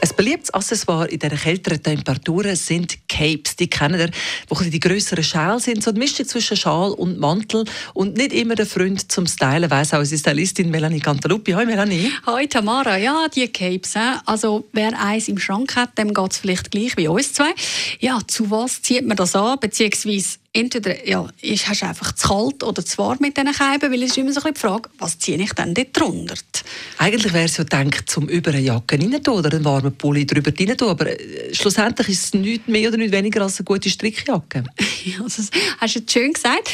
Ein beliebtes Accessoire in diesen kälteren Temperaturen sind Capes. Die kennen ihr, wo die grösseren Schals sind, so eine Mischung zwischen Schal und Mantel. Und nicht immer der Freund zum Stylen, weiss auch unsere Stylistin Melanie Cantaluppi. Hoi Melanie. Hoi Tamara. Ja, die Capes. Also wer eins im Schrank hat, dem geht es vielleicht gleich wie uns zwei. Ja, zu was zieht man das an? Beziehungsweise entweder ja, ist, hast du einfach zu kalt oder zu warm mit diesen Scheiben, weil es ist immer so ein die Frage, was ziehe ich denn dort drunter? Eigentlich wäre es ja gedacht, zum über eine Jacke rein oder einen warmen Pulli drüber rein tun, aber äh, schlussendlich ist es nicht mehr oder nicht weniger als eine gute Strickjacke. ja, das hast du schön gesagt.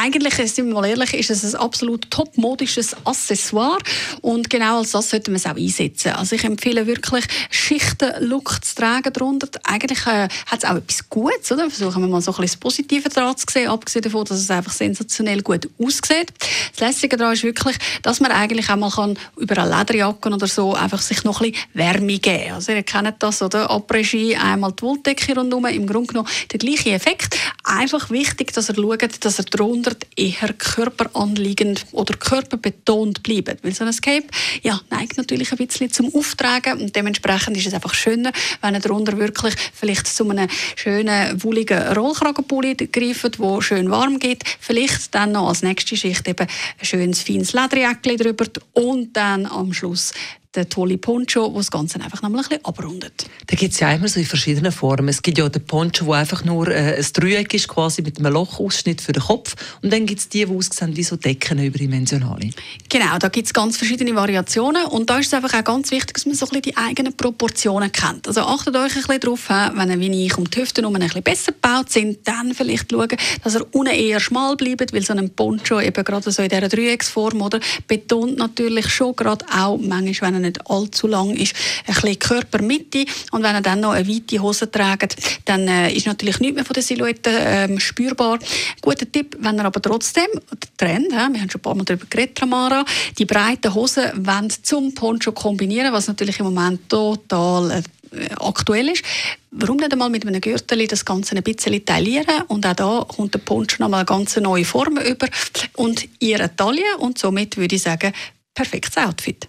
Eigentlich, sind wir mal ehrlich, ist es ein absolut topmodisches Accessoire und genau als das sollte man es auch einsetzen. Also ich empfehle wirklich, Schichten-Look zu tragen darunter. Eigentlich äh, hat es auch etwas Gutes, oder? Versuchen wir mal so ein bisschen das Positive daran zu sehen, abgesehen davon, dass es einfach sensationell gut aussieht. Das Lässige daran ist wirklich, dass man eigentlich auch mal kann, über eine Lederjacke oder so einfach sich noch ein bisschen Wärme geben kann. Also ihr kennt das, oder? Après-Ski, einmal die Wolldecke rundherum, im Grunde genommen der gleiche Effekt. Einfach wichtig, dass er schaut, dass er darunter eher körperanliegend oder körperbetont bleibt. Weil so ein Cape ja, neigt natürlich ein bisschen zum Auftragen und dementsprechend ist es einfach schöner, wenn er darunter wirklich vielleicht zu einem schönen, wohligen Rollkragenpulli greift, wo schön warm geht. Vielleicht dann noch als nächste Schicht eben ein schönes, feines Lederjäckchen drüber und dann am Schluss der tolle Poncho, der das Ganze einfach noch mal ein bisschen abrundet. Da gibt es ja immer so in verschiedenen Formen. Es gibt ja den Poncho, der einfach nur äh, ein Dreieck ist, quasi mit einem Lochausschnitt für den Kopf. Und dann gibt es die, die aussehen wie so Decken überdimensionale. Genau, da gibt es ganz verschiedene Variationen. Und da ist es einfach auch ganz wichtig, dass man so ein bisschen die eigenen Proportionen kennt. Also achtet euch ein bisschen darauf, wenn wie ich um die Hüfte um ein bisschen besser gebaut sind, dann vielleicht schauen, dass er unten eher schmal bleibt, weil so ein Poncho eben gerade so in dieser Dreiecksform oder betont natürlich schon gerade auch manchmal, wenn er nicht allzu lang ist, ein bisschen Körpermitte. Und wenn er dann noch eine weite Hose trägt, dann äh, ist natürlich nichts mehr von der Silhouette ähm, spürbar. Guter Tipp, wenn er aber trotzdem, der Trend, ja, wir haben schon ein paar Mal darüber geredet, Tamara, die breiten Hosen zum Poncho kombinieren, was natürlich im Moment total äh, aktuell ist. Warum nicht einmal mit einem Gürtel das Ganze ein bisschen taillieren und auch da kommt der Poncho nochmal eine ganz neue Form über und ihre Taille und somit würde ich sagen, perfektes Outfit.